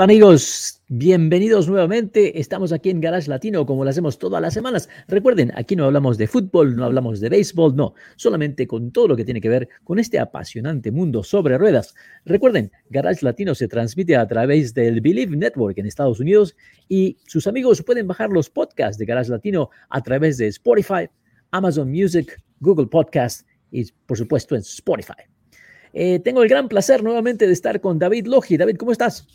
Hola amigos, bienvenidos nuevamente. Estamos aquí en Garage Latino como lo hacemos todas las semanas. Recuerden, aquí no hablamos de fútbol, no hablamos de béisbol, no, solamente con todo lo que tiene que ver con este apasionante mundo sobre ruedas. Recuerden, Garage Latino se transmite a través del Believe Network en Estados Unidos y sus amigos pueden bajar los podcasts de Garage Latino a través de Spotify, Amazon Music, Google Podcast y por supuesto en Spotify. Eh, tengo el gran placer nuevamente de estar con David Logi. David, ¿cómo estás?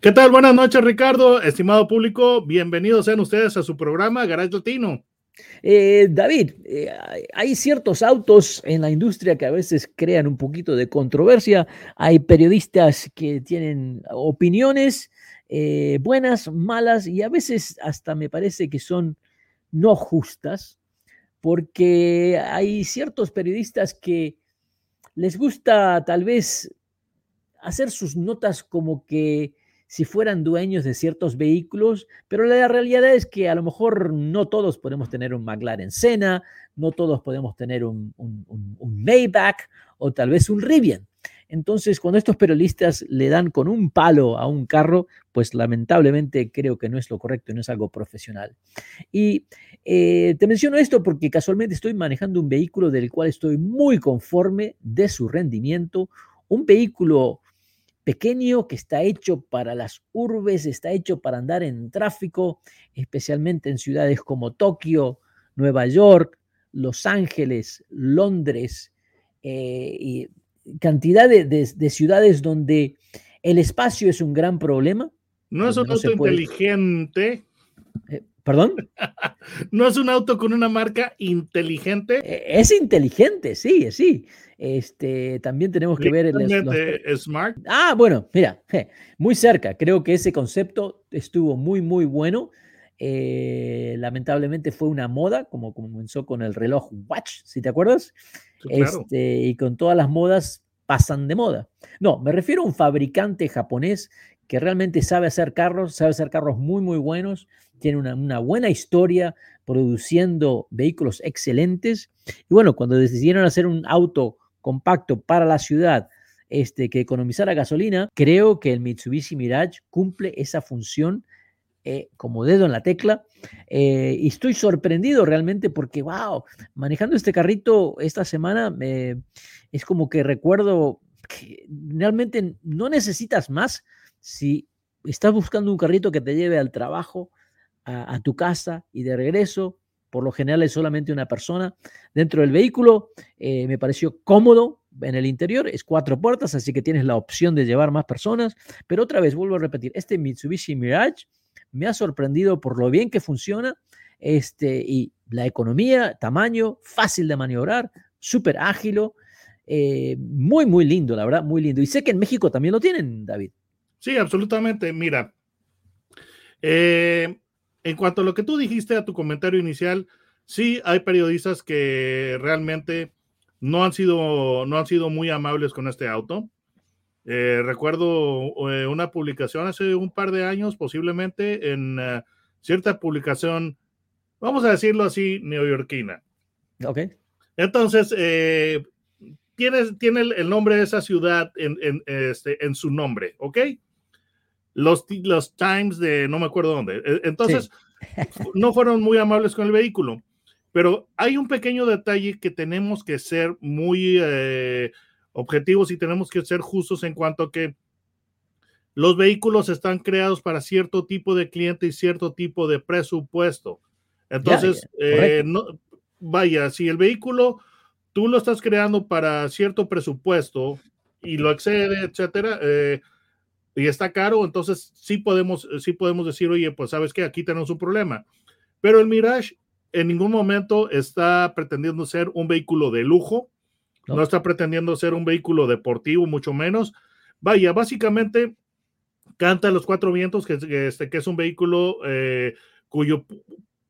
¿Qué tal? Buenas noches, Ricardo. Estimado público, bienvenidos sean ustedes a su programa Garage Latino. Eh, David, eh, hay ciertos autos en la industria que a veces crean un poquito de controversia. Hay periodistas que tienen opiniones buenas, malas y a veces hasta me parece que son no justas, porque hay ciertos periodistas que les gusta tal vez hacer sus notas como que si fueran dueños de ciertos vehículos, pero la realidad es que a lo mejor no todos podemos tener un McLaren Senna, no todos podemos tener un, Maybach o tal vez un Rivian. Entonces, cuando estos periodistas le dan con un palo a un carro, pues lamentablemente creo que no es lo correcto, no es algo profesional. Y eh, te menciono esto porque casualmente estoy manejando un vehículo del cual estoy muy conforme de su rendimiento, un vehículo pequeño que está hecho para las urbes, está hecho para andar en tráfico, especialmente en ciudades como Tokio, Nueva York, Los Ángeles, Londres eh, y cantidad de, ciudades donde el espacio es un gran problema. No es un auto inteligente. Eh, ¿Perdón? no es un auto con una marca inteligente. E, es inteligente, sí, sí. Este, también tenemos que ver el smart. Ah, bueno, mira, muy cerca. Creo que ese concepto estuvo muy, muy bueno. Eh, lamentablemente fue una moda, como comenzó con el reloj Watch, si te acuerdas. Este, y con todas las modas pasan de moda. No, me refiero a un fabricante japonés que realmente sabe hacer carros, sabe hacer carros muy, muy buenos, tiene una, buena historia produciendo vehículos excelentes. Y bueno, cuando decidieron hacer un auto compacto para la ciudad, este, que economizara gasolina, creo que el Mitsubishi Mirage cumple esa función eh, como dedo en la tecla. Eh, y estoy sorprendido realmente porque, wow, manejando este carrito esta semana es como que recuerdo que realmente no necesitas más si estás buscando un carrito que te lleve al trabajo, a, tu casa y de regreso. Por lo general es solamente una persona dentro del vehículo. Eh, me pareció cómodo en el interior. Es cuatro puertas, así que tienes la opción de llevar más personas. Pero otra vez, vuelvo a repetir, este Mitsubishi Mirage me ha sorprendido por lo bien que funciona este, y la economía, tamaño, fácil de maniobrar, súper ágil, eh, muy, muy lindo, la verdad, muy lindo. Y sé que en México también lo tienen, David. Sí, absolutamente. Mira, eh, en cuanto a lo que tú dijiste a tu comentario inicial, sí hay periodistas que realmente no han sido, no han sido muy amables con este auto. Eh, recuerdo eh, una publicación hace un par de años, posiblemente en eh, cierta publicación, vamos a decirlo así, neoyorquina. Ok. Entonces, tiene, tiene el, nombre de esa ciudad en, en, este, en su nombre, ¿ok? Los, los Times de no me acuerdo dónde. Entonces, no fueron muy amables con el vehículo. Pero hay un pequeño detalle que tenemos que ser muy objetivos y tenemos que ser justos en cuanto a que los vehículos están creados para cierto tipo de cliente y cierto tipo de presupuesto. Entonces, eh, no, vaya, si el vehículo tú lo estás creando para cierto presupuesto y lo excede, etcétera, eh, y está caro, entonces sí podemos, sí podemos decir, oye, pues sabes que aquí tenemos un problema. Pero el Mirage en ningún momento está pretendiendo ser un vehículo de lujo, no. está pretendiendo ser un vehículo deportivo, mucho menos. Vaya, básicamente canta los cuatro vientos, que, este, que es un vehículo eh, cuyo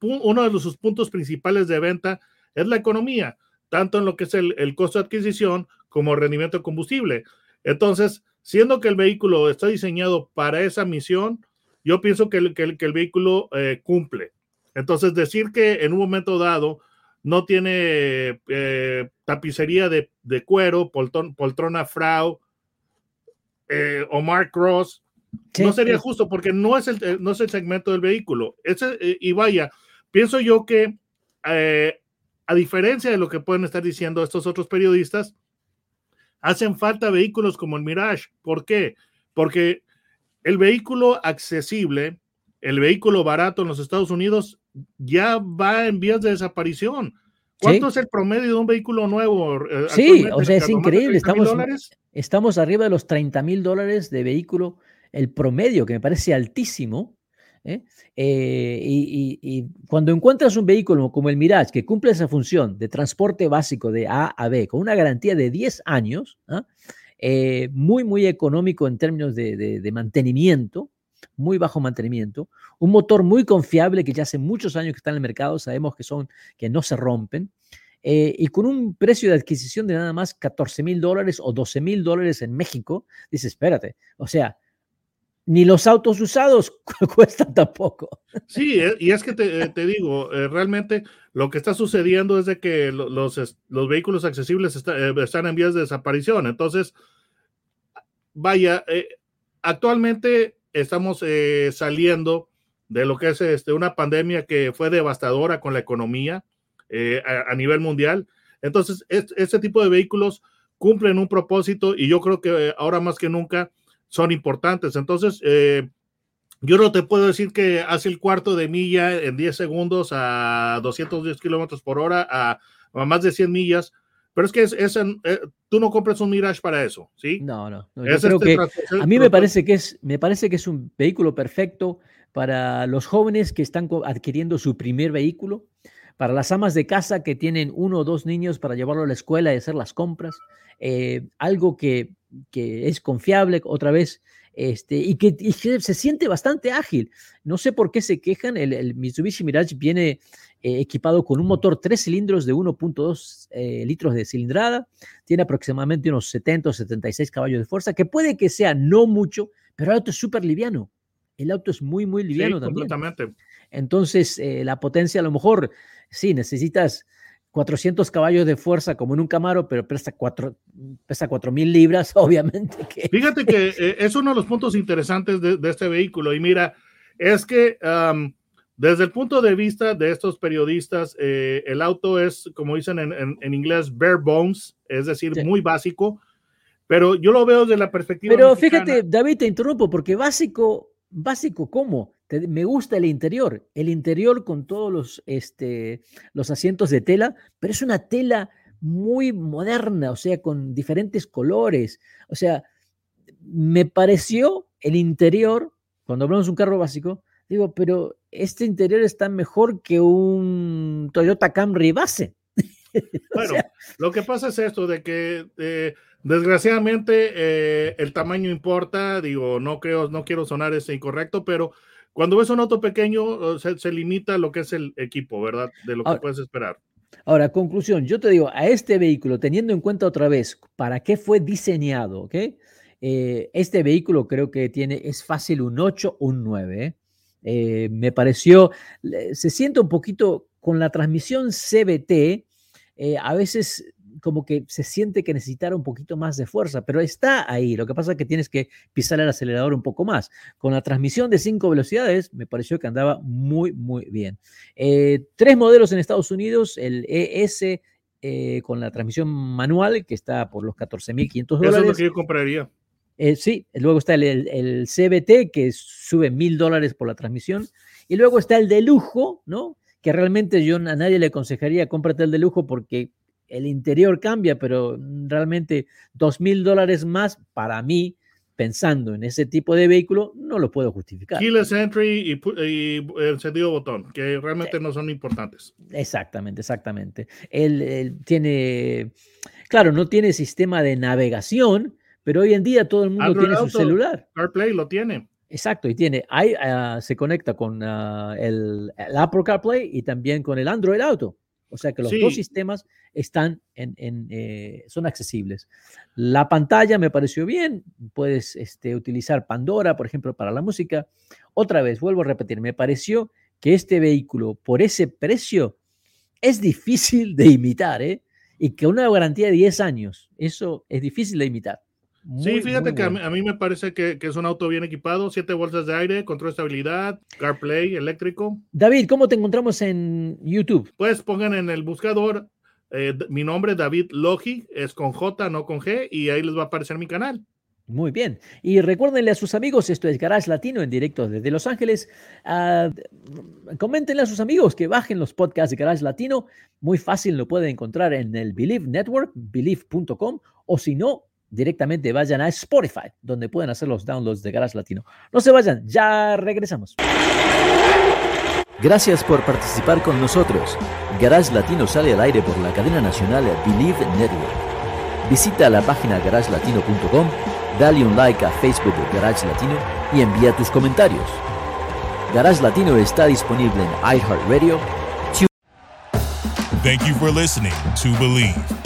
uno de sus puntos principales de venta es la economía, tanto en lo que es el, el costo de adquisición como rendimiento de combustible. Entonces, siendo que el vehículo está diseñado para esa misión, yo pienso que el, que el, que el vehículo eh, cumple. Entonces, decir que en un momento dado no tiene eh, tapicería de, de cuero, poltrona, poltrona Frau eh, o Mark Cross, sí, no sería sí. justo porque no es, el, no es el segmento del vehículo. Ese, eh, y vaya, pienso yo que a diferencia de lo que pueden estar diciendo estos otros periodistas, hacen falta vehículos como el Mirage. ¿Por qué? Porque el vehículo accesible, el vehículo barato en los Estados Unidos ya va en vías de desaparición. ¿Cuánto sí. es el promedio de un vehículo nuevo? Eh, sí, o sea, es increíble. Estamos, estamos arriba de los 30 mil dólares de vehículo, el promedio, que me parece altísimo. ¿eh? Eh, y, y, y, cuando encuentras un vehículo como el Mirage que cumple esa función de transporte básico de A a B con una garantía de 10 años, ¿eh? muy, muy económico en términos de, de, de, mantenimiento, muy bajo mantenimiento, un motor muy confiable que ya hace muchos años que está en el mercado, sabemos que son que no se rompen. Eh, y con un precio de adquisición de nada más 14 mil dólares o 12 mil dólares en México, dices, espérate, o sea, ni los autos usados cuestan tampoco. Sí, eh, y es que te, eh, te digo, realmente lo que está sucediendo es de que los, los vehículos accesibles está, están en vías de desaparición. Entonces, vaya, actualmente estamos saliendo de lo que es este, una pandemia que fue devastadora con la economía a, a, nivel mundial. Entonces, este tipo de vehículos cumplen un propósito y yo creo que ahora más que nunca son importantes. Entonces, eh, yo no te puedo decir que hace el cuarto de milla en 10 segundos a 210 kilómetros por hora, a, a, más de 100 millas, pero es que es, es eh, tú no compras un Mirage para eso, ¿sí? No, no. no yo creo este que a mí me parece que, es, me parece que es un vehículo perfecto para los jóvenes que están adquiriendo su primer vehículo, para las amas de casa que tienen uno o dos niños para llevarlo a la escuela y hacer las compras, eh, algo que que es confiable otra vez este, y, que, y, que, se siente bastante ágil. No sé por qué se quejan, el, el Mitsubishi Mirage viene eh, equipado con un motor tres cilindros de 1.2 eh, litros de cilindrada, tiene aproximadamente unos 70 o 76 caballos de fuerza, que puede que sea no mucho, pero el auto es súper liviano. El auto es muy, muy liviano sí, también. Completamente. Entonces, eh, la potencia a lo mejor, sí, necesitas 400 caballos de fuerza como en un Camaro, pero pesa 4 pesa cuatro mil libras, obviamente. Que... Fíjate que eh, es uno de los puntos interesantes de, de, este vehículo y mira, es que um, desde el punto de vista de estos periodistas, eh, el auto es, como dicen en, en, en, inglés, bare bones, es decir, sí. muy básico, pero yo lo veo desde la perspectiva. Pero mexicana. fíjate, David, te interrumpo, porque básico, básico, ¿cómo? Te, me gusta el interior, el interior con todos los, este, los asientos de tela, pero es una tela muy moderna, o sea, con diferentes colores. O sea, me pareció el interior, cuando hablamos de un carro básico, digo, pero este interior está mejor que un Toyota Camry base. Bueno, o sea, lo que pasa es esto, de que eh, desgraciadamente eh, el tamaño importa, digo, no creo, no quiero sonar ese incorrecto, pero cuando ves un auto pequeño, se, se, limita lo que es el equipo, ¿verdad? De lo que ahora, puedes esperar. Ahora, conclusión, yo te digo, a este vehículo, teniendo en cuenta otra vez para qué fue diseñado, ¿ok? Eh, este vehículo creo que tiene, es fácil un 8 o un 9. ¿Eh? Me pareció, se siente un poquito con la transmisión CBT, eh, a veces como que se siente que necesitara un poquito más de fuerza, pero está ahí. Lo que pasa es que tienes que pisar el acelerador un poco más. Con la transmisión de cinco velocidades, me pareció que andaba muy, muy bien. Eh, tres modelos en Estados Unidos, el ES eh, con la transmisión manual, que está por los 14.500 dólares. Eso es lo que yo compraría. Eh, sí, luego está el, el, el, CBT, que sube mil dólares por la transmisión. Y luego está el de lujo, ¿no? Que realmente yo a nadie le aconsejaría cómprate el de lujo porque el interior cambia, pero realmente dos mil dólares más para mí, pensando en ese tipo de vehículo, no lo puedo justificar. Keyless entry y, y encendido botón, que realmente sí. no son importantes. Exactamente, exactamente. Él, él, tiene, claro, no tiene sistema de navegación, pero hoy en día todo el mundo Android tiene Auto, su celular. CarPlay lo tiene. Exacto, y tiene, ah, se conecta con ah, el, el, Apple CarPlay y también con el Android Auto. O sea que los dos sistemas están en, en eh, son accesibles. La pantalla me pareció bien, puedes este, utilizar Pandora, por ejemplo, para la música. Otra vez, vuelvo a repetir, me pareció que este vehículo, por ese precio, es difícil de imitar, ¿eh? Y que una garantía de 10 años, eso es difícil de imitar sí, fíjate que a mí, me parece que, es un auto bien equipado, siete bolsas de aire, control de estabilidad, CarPlay eléctrico. David, ¿cómo te encontramos en YouTube? Pues pongan en el buscador eh, mi nombre, David Logi, es con J, no con G, y ahí les va a aparecer mi canal. Muy bien. Y recuérdenle a sus amigos, esto es Garage Latino en directo desde Los Ángeles. Uh, coméntenle a sus amigos que bajen los podcasts de Garage Latino. Muy fácil, lo pueden encontrar en el Believe Network, believe.com, o si no, directamente vayan a Spotify, donde pueden hacer los downloads de Garage Latino. No se vayan, ya regresamos. Gracias por participar con nosotros. Garage Latino sale al aire por la cadena nacional Believe Network. Visita la página garagelatino.com, dale un like a Facebook de Garage Latino y envía tus comentarios. Garage Latino está disponible en iHeartRadio. Thank you for listening to Believe.